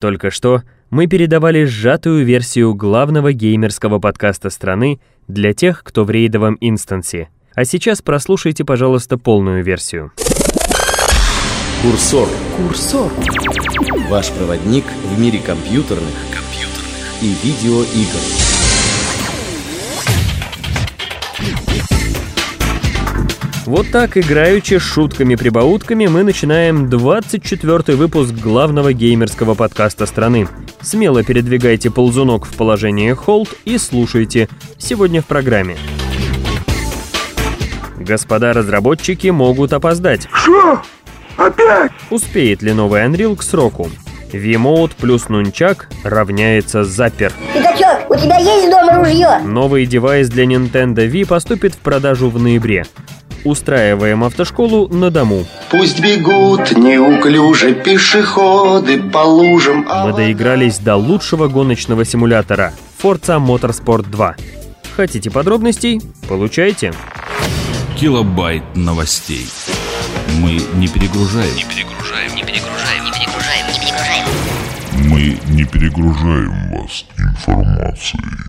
Только что мы передавали сжатую версию главного геймерского подкаста страны для тех, кто в рейдовом инстансе. А сейчас прослушайте, пожалуйста, полную версию. Курсор. Курсор. Ваш проводник в мире компьютерных, компьютерных. и видеоигр. Вот так, играючи шутками-прибаутками, мы начинаем 24 выпуск главного геймерского подкаста страны. Смело передвигайте ползунок в положение холд и слушайте. Сегодня в программе. Господа разработчики могут опоздать. Что? Опять? Успеет ли новый Unreal к сроку? Вимоут плюс нунчак равняется запер. Пятачок, у тебя есть дома ружье? Новый девайс для Nintendo Wii поступит в продажу в ноябре. Устраиваем автошколу на дому. Пусть бегут неуклюже пешеходы по лужам. Мы доигрались до лучшего гоночного симулятора Forza Motorsport 2. Хотите подробностей? Получайте. Килобайт новостей. Мы не перегружаем. Не перегружаем. Не перегружаем. Не перегружаем. Не перегружаем. Мы не перегружаем вас информацией.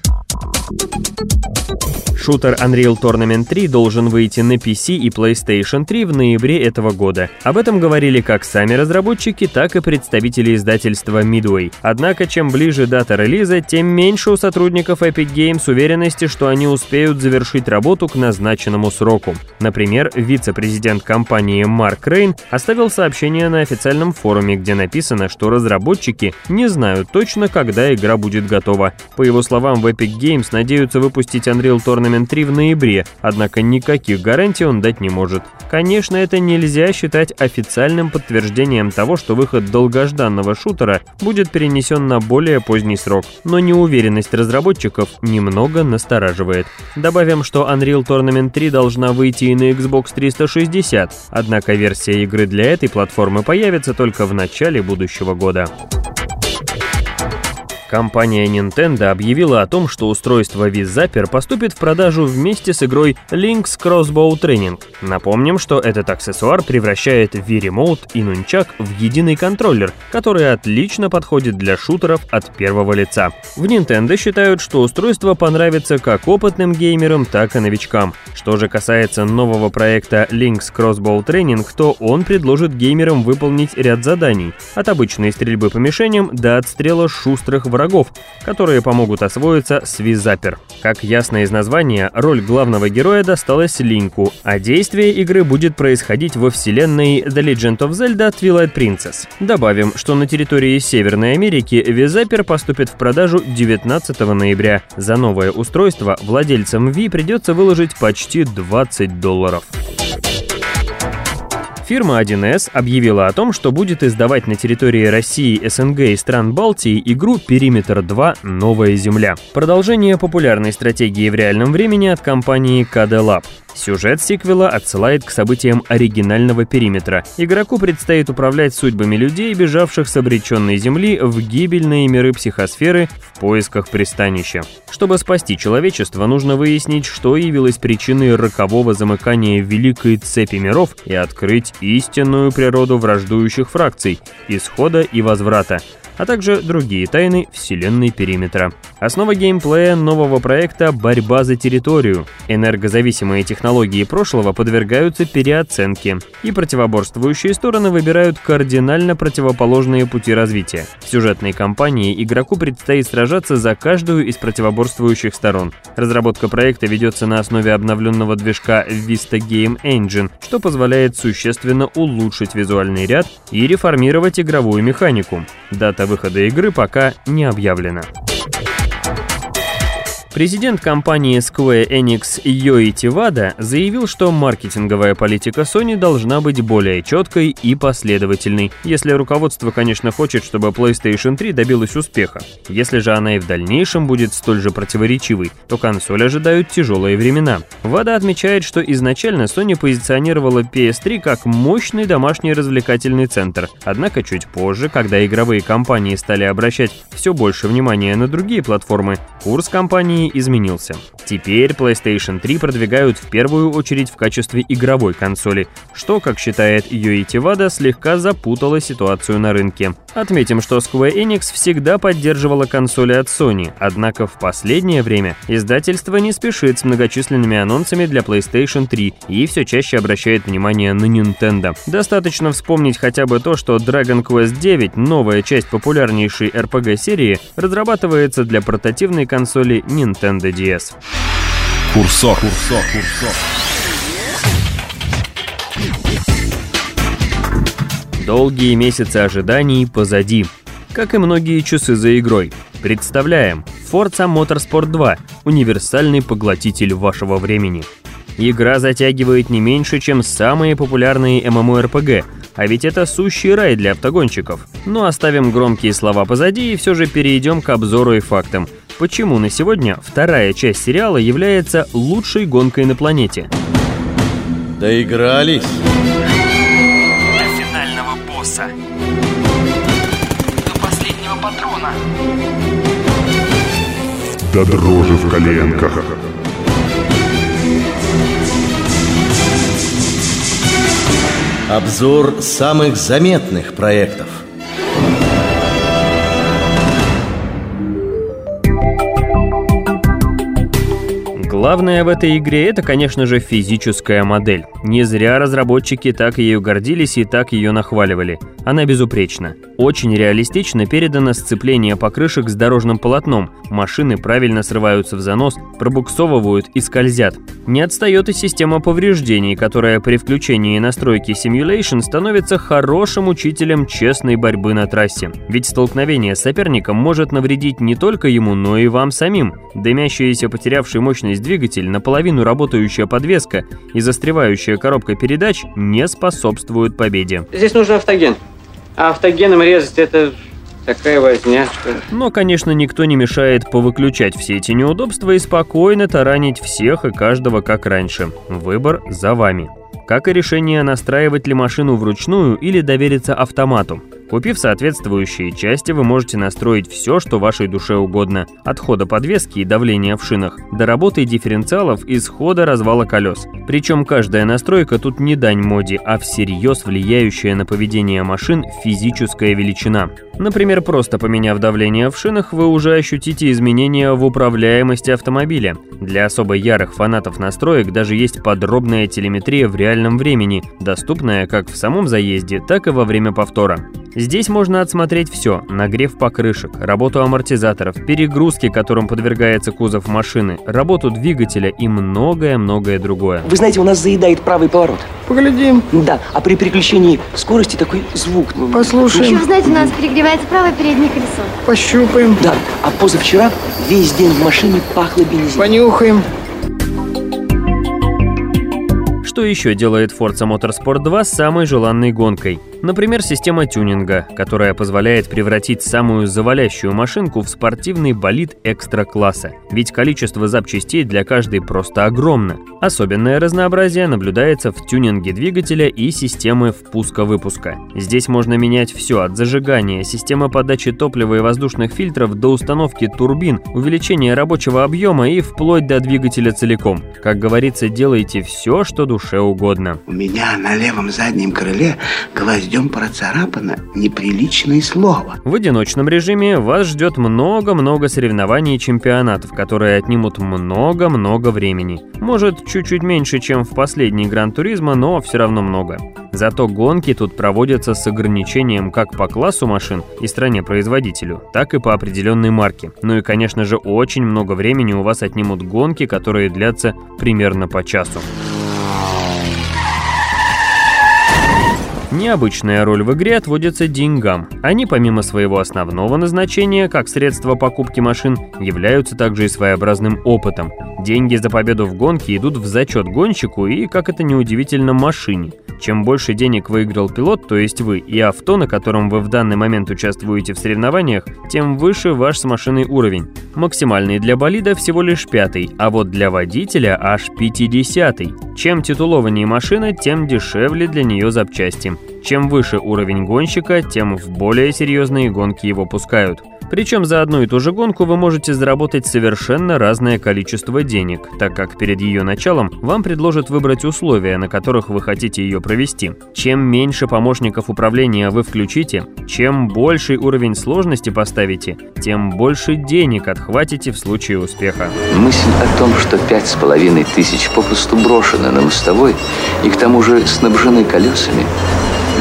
Шутер Unreal Tournament 3 должен выйти на PC и PlayStation 3 в ноябре этого года. Об этом говорили как сами разработчики, так и представители издательства Midway. Однако, чем ближе дата релиза, тем меньше у сотрудников Epic Games уверенности, что они успеют завершить работу к назначенному сроку. Например, вице-президент компании Марк Рейн оставил сообщение на официальном форуме, где написано, что разработчики не знают точно, когда игра будет готова. По его словам, в Epic Games надеются выпустить Unreal Tournament Tournament 3 в ноябре, однако никаких гарантий он дать не может. Конечно, это нельзя считать официальным подтверждением того, что выход долгожданного шутера будет перенесен на более поздний срок, но неуверенность разработчиков немного настораживает. Добавим, что Unreal Tournament 3 должна выйти и на Xbox 360, однако версия игры для этой платформы появится только в начале будущего года. Компания Nintendo объявила о том, что устройство Wii поступит в продажу вместе с игрой Link's Crossbow Training. Напомним, что этот аксессуар превращает Wii Remote и Nunchak в единый контроллер, который отлично подходит для шутеров от первого лица. В Nintendo считают, что устройство понравится как опытным геймерам, так и новичкам. Что же касается нового проекта Link's Crossbow Training, то он предложит геймерам выполнить ряд заданий, от обычной стрельбы по мишеням до отстрела шустрых врагов врагов, которые помогут освоиться с Визапер. Как ясно из названия, роль главного героя досталась Линку, а действие игры будет происходить во вселенной The Legend of Zelda Twilight Princess. Добавим, что на территории Северной Америки Визапер поступит в продажу 19 ноября. За новое устройство владельцам Ви придется выложить почти 20 долларов. Фирма 1С объявила о том, что будет издавать на территории России, СНГ и стран Балтии игру «Периметр 2. Новая Земля». Продолжение популярной стратегии в реальном времени от компании KD Lab. Сюжет сиквела отсылает к событиям оригинального периметра. Игроку предстоит управлять судьбами людей, бежавших с обреченной Земли в гибельные миры психосферы в поисках пристанища. Чтобы спасти человечество, нужно выяснить, что явилось причиной рокового замыкания великой цепи миров и открыть истинную природу враждующих фракций, исхода и возврата а также другие тайны вселенной периметра. Основа геймплея нового проекта — борьба за территорию. Энергозависимые технологии прошлого подвергаются переоценке, и противоборствующие стороны выбирают кардинально противоположные пути развития. В сюжетной кампании игроку предстоит сражаться за каждую из противоборствующих сторон. Разработка проекта ведется на основе обновленного движка Vista Game Engine, что позволяет существенно улучшить визуальный ряд и реформировать игровую механику. Дата выхода игры пока не объявлена. Президент компании Square Enix Йои Тивада заявил, что маркетинговая политика Sony должна быть более четкой и последовательной, если руководство, конечно, хочет, чтобы PlayStation 3 добилась успеха. Если же она и в дальнейшем будет столь же противоречивой, то консоль ожидают тяжелые времена. Вада отмечает, что изначально Sony позиционировала PS3 как мощный домашний развлекательный центр, однако чуть позже, когда игровые компании стали обращать все больше внимания на другие платформы, курс компании сценарий изменился. Теперь PlayStation 3 продвигают в первую очередь в качестве игровой консоли, что, как считает Юити Вада, слегка запутало ситуацию на рынке. Отметим, что Square Enix всегда поддерживала консоли от Sony, однако в последнее время издательство не спешит с многочисленными анонсами для PlayStation 3 и все чаще обращает внимание на Nintendo. Достаточно вспомнить хотя бы то, что Dragon Quest 9, новая часть популярнейшей RPG-серии, разрабатывается для портативной консоли Nintendo DS. Курсор. Курсор. Курсор. Долгие месяцы ожиданий позади. Как и многие часы за игрой. Представляем Forza Motorsport 2 – универсальный поглотитель вашего времени. Игра затягивает не меньше, чем самые популярные MMORPG, а ведь это сущий рай для автогонщиков. Но оставим громкие слова позади и все же перейдем к обзору и фактам. Почему на сегодня вторая часть сериала является лучшей гонкой на планете? Доигрались. До дрожи в коленках. Обзор самых заметных проектов. Главное в этой игре это, конечно же, физическая модель. Не зря разработчики так ею гордились и так ее нахваливали. Она безупречна. Очень реалистично передано сцепление покрышек с дорожным полотном. Машины правильно срываются в занос, пробуксовывают и скользят. Не отстает и система повреждений, которая при включении настройки Simulation становится хорошим учителем честной борьбы на трассе. Ведь столкновение с соперником может навредить не только ему, но и вам самим. Дымящаяся потерявший мощность двигатель, наполовину работающая подвеска и застревающая коробка передач не способствуют победе. Здесь нужен автоген. А автогеном резать это такая возня. Но, конечно, никто не мешает повыключать все эти неудобства и спокойно таранить всех и каждого как раньше. Выбор за вами. Как и решение, настраивать ли машину вручную или довериться автомату. Купив соответствующие части, вы можете настроить все, что вашей душе угодно. От хода подвески и давления в шинах, до работы дифференциалов и схода развала колес. Причем каждая настройка тут не дань моде, а всерьез влияющая на поведение машин физическая величина. Например, просто поменяв давление в шинах, вы уже ощутите изменения в управляемости автомобиля. Для особо ярых фанатов настроек даже есть подробная телеметрия в реальном времени, доступная как в самом заезде, так и во время повтора. Здесь можно отсмотреть все – нагрев покрышек, работу амортизаторов, перегрузки, которым подвергается кузов машины, работу двигателя и многое-многое другое. Вы знаете, у нас заедает правый поворот. Поглядим, Да, а при переключении скорости такой звук. ну, Еще, послушаем, вы знаете, у нас перегревается правое переднее колесо. пощупаем, Да, а позавчера весь день в машине пахло бензином. понюхаем. Что еще делает Forza Motorsport 2 самой желанной гонкой? Например, система тюнинга, которая позволяет превратить самую завалящую машинку в спортивный болид экстра-класса. Ведь количество запчастей для каждой просто огромно. Особенное разнообразие наблюдается в тюнинге двигателя и системы впуска-выпуска. Здесь можно менять все от зажигания, системы подачи топлива и воздушных фильтров до установки турбин, увеличения рабочего объема и вплоть до двигателя целиком. Как говорится, делайте все, что душе угодно. У меня на левом заднем крыле гвоздем процарапано неприличное слово. В одиночном режиме вас ждет много-много соревнований и чемпионатов, которые отнимут много-много времени. Может, чуть-чуть меньше, чем в последний Гран-туризмо, но все равно много. Зато гонки тут проводятся с ограничением как по классу машин и стране-производителю, так и по определенной марке. Ну и, конечно же, очень много времени у вас отнимут гонки, которые длятся примерно по часу. Необычная роль в игре отводится деньгам. Они, помимо своего основного назначения, как средство покупки машин, являются также и своеобразным опытом. Деньги за победу в гонке идут в зачет гонщику и, как это неудивительно, машине. Чем больше денег выиграл пилот, то есть вы, и авто, на котором вы в данный момент участвуете в соревнованиях, тем выше ваш с машиной уровень. Максимальный для болида всего лишь пятый, а вот для водителя аж пятидесятый. Чем титулованнее машина, тем дешевле для нее запчасти. Чем выше уровень гонщика, тем в более серьезные гонки его пускают. Причем за одну и ту же гонку вы можете заработать совершенно разное количество денег, так как перед ее началом вам предложат выбрать условия, на которых вы хотите ее провести. Чем меньше помощников управления вы включите, чем больший уровень сложности поставите, тем больше денег отхватите в случае успеха. Мысль о том, что пять с половиной тысяч попросту брошены на мостовой и к тому же снабжены колесами,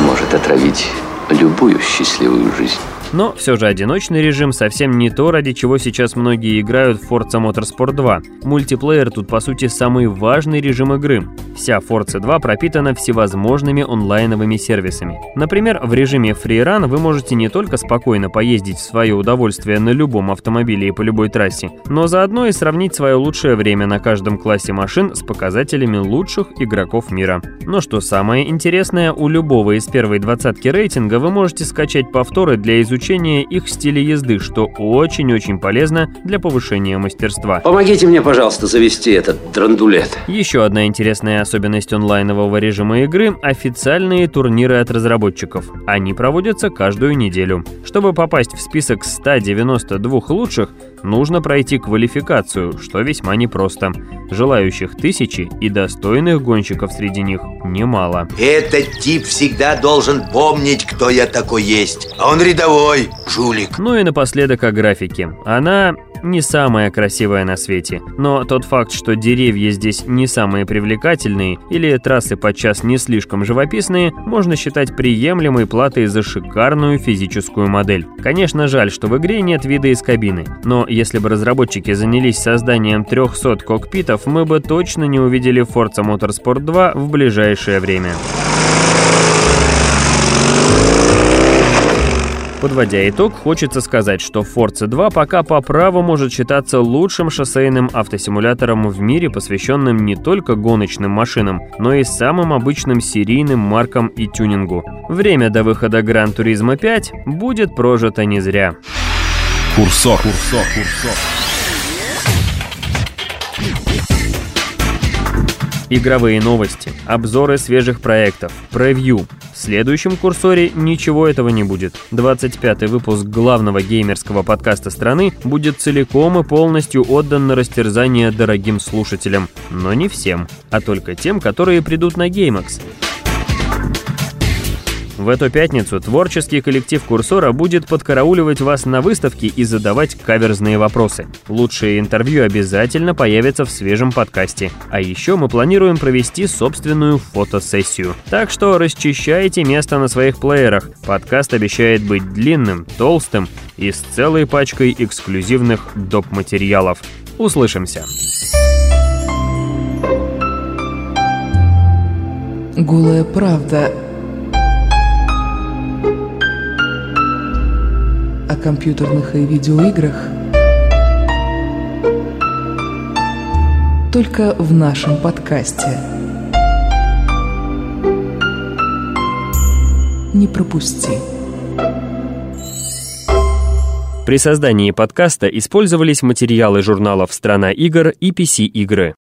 может отравить любую счастливую жизнь. Но все же одиночный режим совсем не то, ради чего сейчас многие играют в Forza Motorsport 2. Мультиплеер тут по сути самый важный режим игры. Вся Forza 2 пропитана всевозможными онлайновыми сервисами. Например, в режиме Freerun вы можете не только спокойно поездить в свое удовольствие на любом автомобиле и по любой трассе, но заодно и сравнить свое лучшее время на каждом классе машин с показателями лучших игроков мира. Но что самое интересное, у любого из первой двадцатки рейтинга вы можете скачать повторы для изучения изучение их стиля езды, что очень-очень полезно для повышения мастерства. Помогите мне, пожалуйста, завести этот драндулет. Еще одна интересная особенность онлайнового режима игры – официальные турниры от разработчиков. Они проводятся каждую неделю. Чтобы попасть в список 192 лучших, нужно пройти квалификацию, что весьма непросто. Желающих тысячи и достойных гонщиков среди них немало. Этот тип всегда должен помнить, кто я такой есть. А он рядовой, жулик. Ну и напоследок о графике. Она не самая красивая на свете. Но тот факт, что деревья здесь не самые привлекательные или трассы подчас не слишком живописные, можно считать приемлемой платой за шикарную физическую модель. Конечно, жаль, что в игре нет вида из кабины, но если бы разработчики занялись созданием 300 кокпитов, мы бы точно не увидели Forza Motorsport 2 в ближайшее время. Подводя итог, хочется сказать, что Forza 2 пока по праву может считаться лучшим шоссейным автосимулятором в мире, посвященным не только гоночным машинам, но и самым обычным серийным маркам и тюнингу. Время до выхода Gran Turismo 5 будет прожито не зря. Курсор, курсор, курсор. Игровые новости, обзоры свежих проектов, превью. В следующем курсоре ничего этого не будет. 25-й выпуск главного геймерского подкаста страны будет целиком и полностью отдан на растерзание дорогим слушателям. Но не всем, а только тем, которые придут на GameX. В эту пятницу творческий коллектив Курсора будет подкарауливать вас на выставке и задавать каверзные вопросы. Лучшие интервью обязательно появятся в свежем подкасте. А еще мы планируем провести собственную фотосессию. Так что расчищайте место на своих плеерах. Подкаст обещает быть длинным, толстым и с целой пачкой эксклюзивных доп. материалов. Услышимся! Голая правда о компьютерных и видеоиграх только в нашем подкасте. Не пропусти. При создании подкаста использовались материалы журналов «Страна игр» и PC-игры.